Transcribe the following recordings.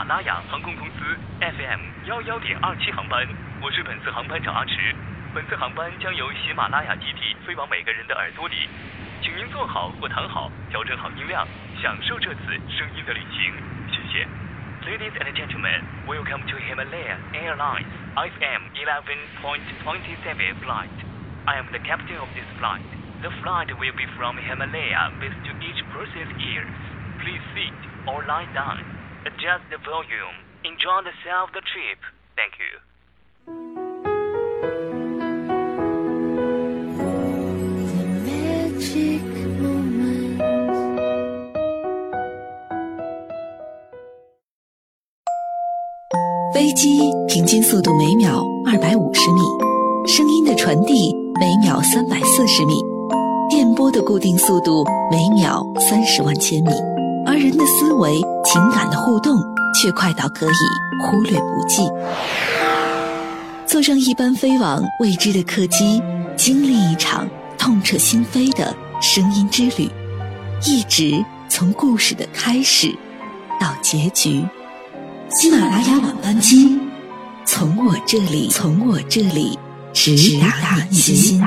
喜马拉雅航空公司 FM 幺幺点二七航班，我是本次航班长阿驰。本次航班将由喜马拉雅基地飞往每个人的耳朵里，请您坐好或躺好，调整好音量，享受这次声音的旅行。谢谢。Ladies and gentlemen, welcome to Himalaya Airlines FM 11.27 flight. I am the captain of this flight. The flight will be from Himalaya with to each person's ears. Please sit or lie down. Adjust the volume. Enjoy the sound of the trip. Thank you. 飞机平均速度每秒二百五十米，声音的传递每秒三百四十米，电波的固定速度每秒三十万千米，而人的思维、情感的互动却快到可以忽略不计。坐上一班飞往未知的客机，经历一场痛彻心扉的声音之旅，一直从故事的开始到结局。喜马拉雅晚班机，从我这里，从我这里直达你心。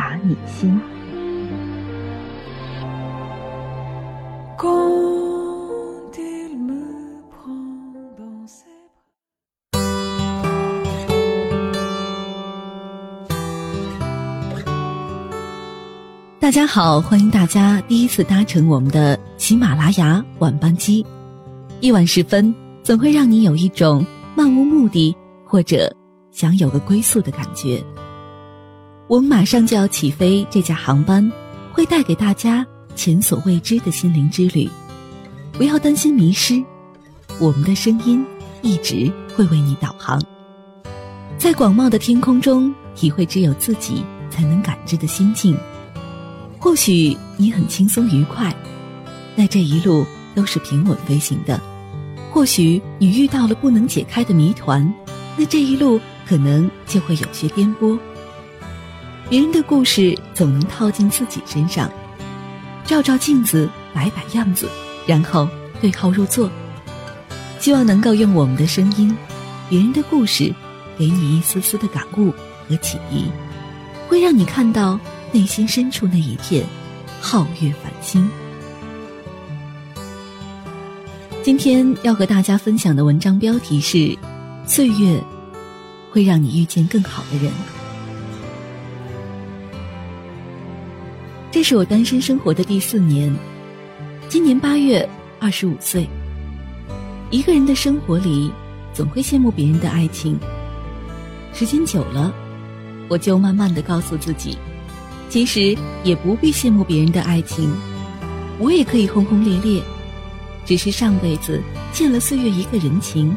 大家好，欢迎大家第一次搭乘我们的喜马拉雅晚班机。夜晚时分，总会让你有一种漫无目的或者想有个归宿的感觉。我们马上就要起飞，这架航班会带给大家前所未知的心灵之旅。不要担心迷失，我们的声音一直会为你导航。在广袤的天空中，体会只有自己才能感知的心境。或许你很轻松愉快，那这一路都是平稳飞行的；或许你遇到了不能解开的谜团，那这一路可能就会有些颠簸。别人的故事总能套进自己身上，照照镜子，摆摆样子，然后对号入座。希望能够用我们的声音，别人的故事，给你一丝丝的感悟和启迪，会让你看到。内心深处那一片皓月繁星。今天要和大家分享的文章标题是《岁月会让你遇见更好的人》。这是我单身生活的第四年，今年八月二十五岁。一个人的生活里，总会羡慕别人的爱情。时间久了，我就慢慢的告诉自己。其实也不必羡慕别人的爱情，我也可以轰轰烈烈，只是上辈子欠了岁月一个人情，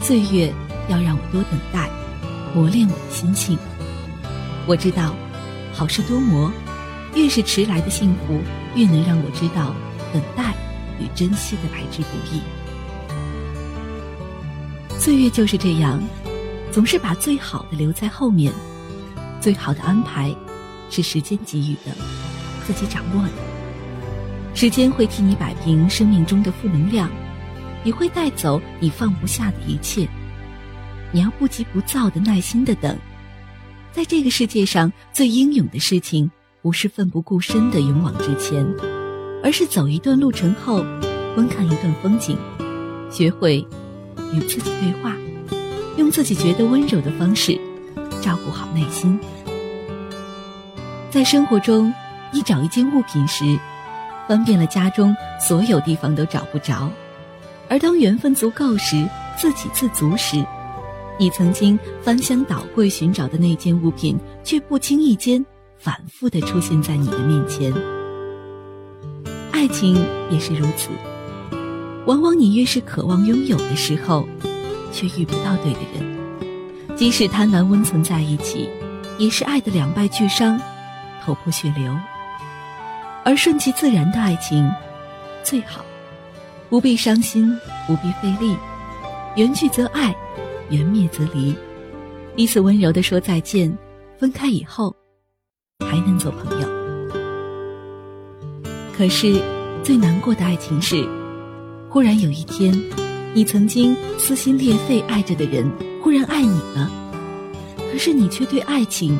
岁月要让我多等待，磨练我的心性。我知道，好事多磨，越是迟来的幸福，越能让我知道等待与珍惜的来之不易。岁月就是这样，总是把最好的留在后面，最好的安排。是时间给予的，自己掌握的。时间会替你摆平生命中的负能量，也会带走你放不下的一切。你要不急不躁的耐心的等。在这个世界上最英勇的事情，不是奋不顾身的勇往直前，而是走一段路程后，观看一段风景，学会与自己对话，用自己觉得温柔的方式，照顾好内心。在生活中，你找一件物品时，翻遍了家中所有地方都找不着；而当缘分足够时，自给自足时，你曾经翻箱倒柜寻找的那件物品，却不经意间反复的出现在你的面前。爱情也是如此，往往你越是渴望拥有的时候，却遇不到对的人。即使贪婪温存在一起，也是爱的两败俱伤。头破血流，而顺其自然的爱情最好，不必伤心，不必费力，缘聚则爱，缘灭则离，彼此温柔的说再见，分开以后还能做朋友。可是最难过的爱情是，忽然有一天，你曾经撕心裂肺爱着的人忽然爱你了，可是你却对爱情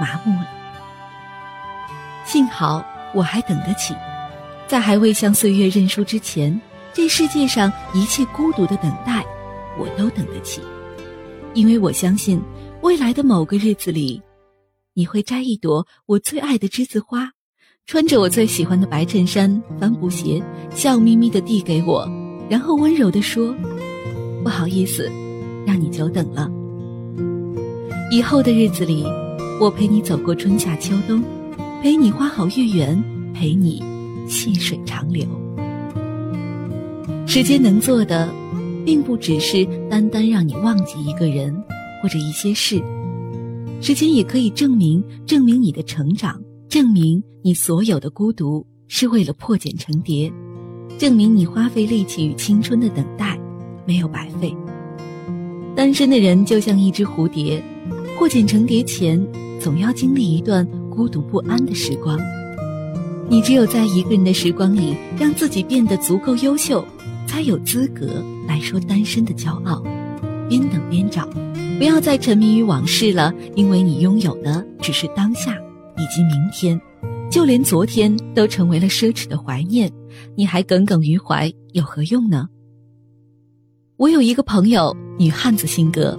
麻木了。幸好我还等得起，在还未向岁月认输之前，这世界上一切孤独的等待，我都等得起，因为我相信未来的某个日子里，你会摘一朵我最爱的栀子花，穿着我最喜欢的白衬衫、帆布鞋，笑眯眯地递给我，然后温柔地说：“不好意思，让你久等了。”以后的日子里，我陪你走过春夏秋冬。陪你花好月圆，陪你细水长流。时间能做的，并不只是单单让你忘记一个人或者一些事，时间也可以证明证明你的成长，证明你所有的孤独是为了破茧成蝶，证明你花费力气与青春的等待没有白费。单身的人就像一只蝴蝶，破茧成蝶前总要经历一段。孤独不安的时光，你只有在一个人的时光里，让自己变得足够优秀，才有资格来说单身的骄傲。边等边找，不要再沉迷于往事了，因为你拥有的只是当下以及明天，就连昨天都成为了奢侈的怀念，你还耿耿于怀有何用呢？我有一个朋友，女汉子性格，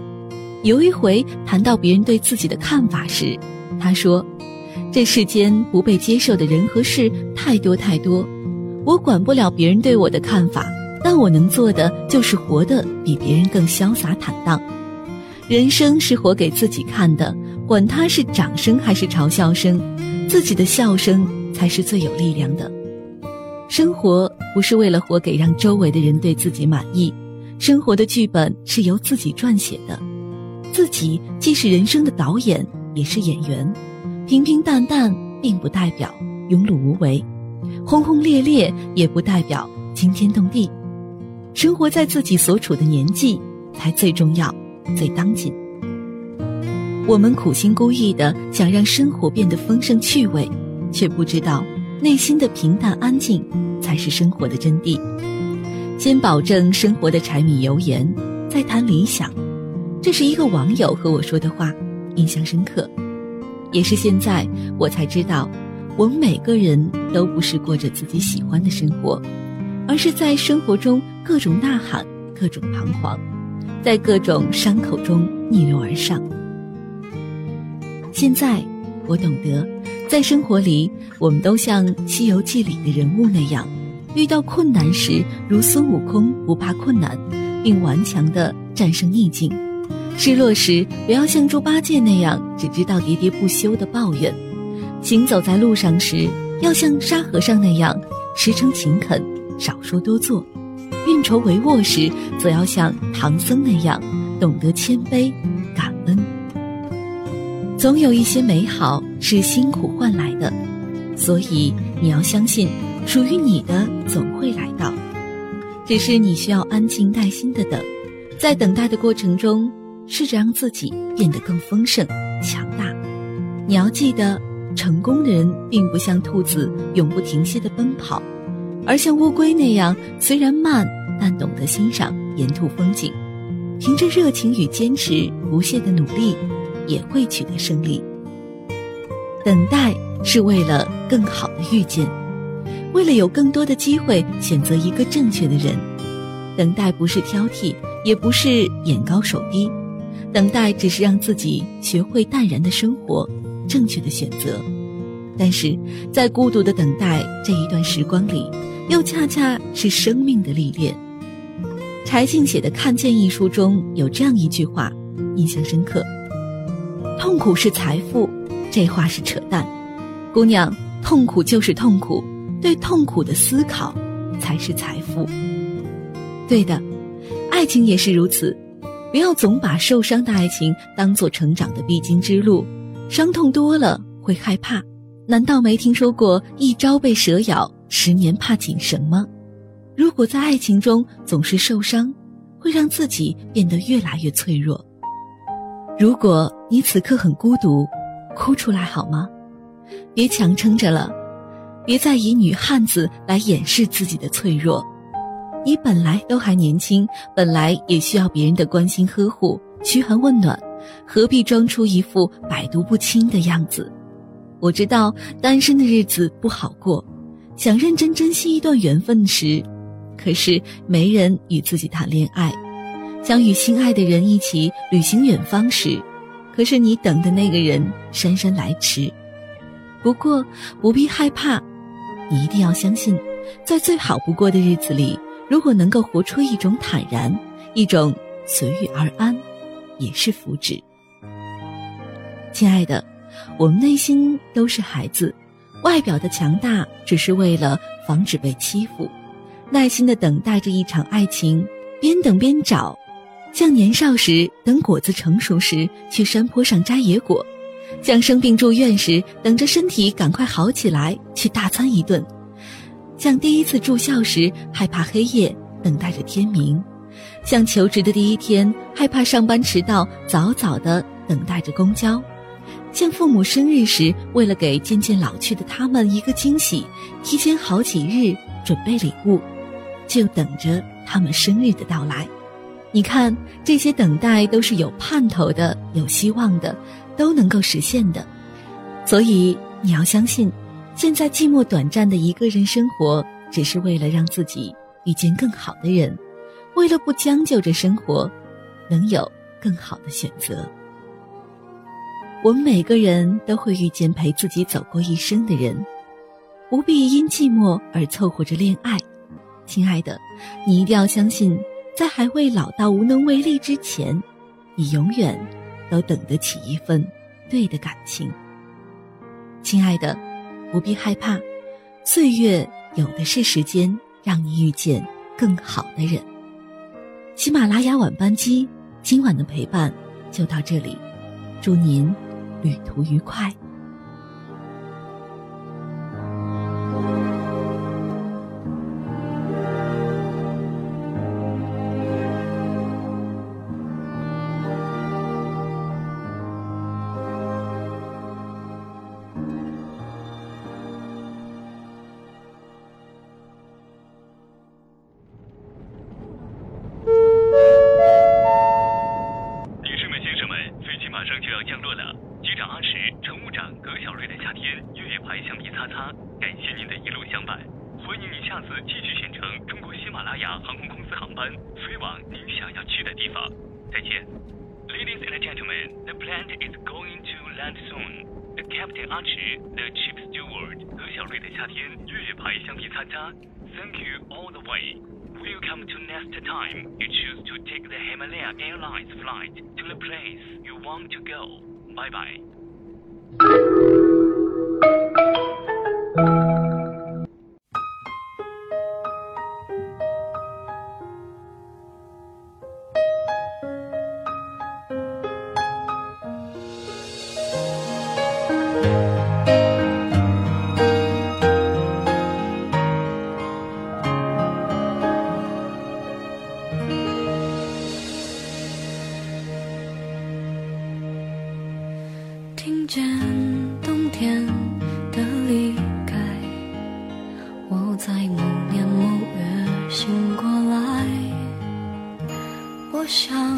有一回谈到别人对自己的看法时，她说。这世间不被接受的人和事太多太多，我管不了别人对我的看法，但我能做的就是活得比别人更潇洒坦荡。人生是活给自己看的，管他是掌声还是嘲笑声，自己的笑声才是最有力量的。生活不是为了活给让周围的人对自己满意，生活的剧本是由自己撰写的，自己既是人生的导演，也是演员。平平淡淡并不代表庸碌无为，轰轰烈烈也不代表惊天动地。生活在自己所处的年纪才最重要、最当紧。我们苦心孤诣的想让生活变得丰盛趣味，却不知道内心的平淡安静才是生活的真谛。先保证生活的柴米油盐，再谈理想。这是一个网友和我说的话，印象深刻。也是现在，我才知道，我们每个人都不是过着自己喜欢的生活，而是在生活中各种呐喊，各种彷徨，在各种伤口中逆流而上。现在，我懂得，在生活里，我们都像《西游记》里的人物那样，遇到困难时，如孙悟空不怕困难，并顽强地战胜逆境。失落时，不要像猪八戒那样只知道喋喋不休的抱怨；行走在路上时，要像沙和尚那样实诚勤恳，少说多做；运筹帷幄时，则要像唐僧那样懂得谦卑、感恩。总有一些美好是辛苦换来的，所以你要相信，属于你的总会来到。只是你需要安静耐心的等，在等待的过程中。试着让自己变得更丰盛、强大。你要记得，成功的人并不像兔子永不停歇的奔跑，而像乌龟那样，虽然慢，但懂得欣赏沿途风景。凭着热情与坚持、不懈的努力，也会取得胜利。等待是为了更好的遇见，为了有更多的机会选择一个正确的人。等待不是挑剔，也不是眼高手低。等待只是让自己学会淡然的生活，正确的选择。但是在孤独的等待这一段时光里，又恰恰是生命的历练。柴静写的《看见》一书中有这样一句话，印象深刻：“痛苦是财富。”这话是扯淡，姑娘，痛苦就是痛苦，对痛苦的思考才是财富。对的，爱情也是如此。不要总把受伤的爱情当做成长的必经之路，伤痛多了会害怕。难道没听说过一朝被蛇咬，十年怕井绳吗？如果在爱情中总是受伤，会让自己变得越来越脆弱。如果你此刻很孤独，哭出来好吗？别强撑着了，别再以女汉子来掩饰自己的脆弱。你本来都还年轻，本来也需要别人的关心呵护、嘘寒问暖，何必装出一副百毒不侵的样子？我知道单身的日子不好过，想认真珍惜一段缘分时，可是没人与自己谈恋爱；想与心爱的人一起旅行远方时，可是你等的那个人姗姗来迟。不过不必害怕，你一定要相信，在最好不过的日子里。如果能够活出一种坦然，一种随遇而安，也是福祉。亲爱的，我们内心都是孩子，外表的强大只是为了防止被欺负，耐心的等待着一场爱情，边等边找，像年少时等果子成熟时去山坡上摘野果，像生病住院时等着身体赶快好起来去大餐一顿。像第一次住校时害怕黑夜，等待着天明；像求职的第一天害怕上班迟到，早早的等待着公交；像父母生日时为了给渐渐老去的他们一个惊喜，提前好几日准备礼物，就等着他们生日的到来。你看，这些等待都是有盼头的，有希望的，都能够实现的。所以你要相信。现在寂寞短暂的一个人生活，只是为了让自己遇见更好的人，为了不将就着生活，能有更好的选择。我们每个人都会遇见陪自己走过一生的人，不必因寂寞而凑合着恋爱。亲爱的，你一定要相信，在还未老到无能为力之前，你永远都等得起一份对的感情。亲爱的。不必害怕，岁月有的是时间让你遇见更好的人。喜马拉雅晚班机，今晚的陪伴就到这里，祝您旅途愉快。马上就要降落了。机长阿驰，乘务长葛小瑞的夏天月月牌橡皮擦擦，感谢您的一路相伴，欢迎您下次继续选乘中国喜马拉雅航空公司航班，飞往您想要去的地方。再见。Ladies and gentlemen, the plane is going to land soon. The captain 阿驰，the chief steward 葛小瑞的夏天月月牌橡皮擦擦，Thank you all the way. Welcome to next time you choose to take the Himalaya Airlines flight to the place you want to go. Bye bye. 听见冬天的离开我在某年某月醒过来我想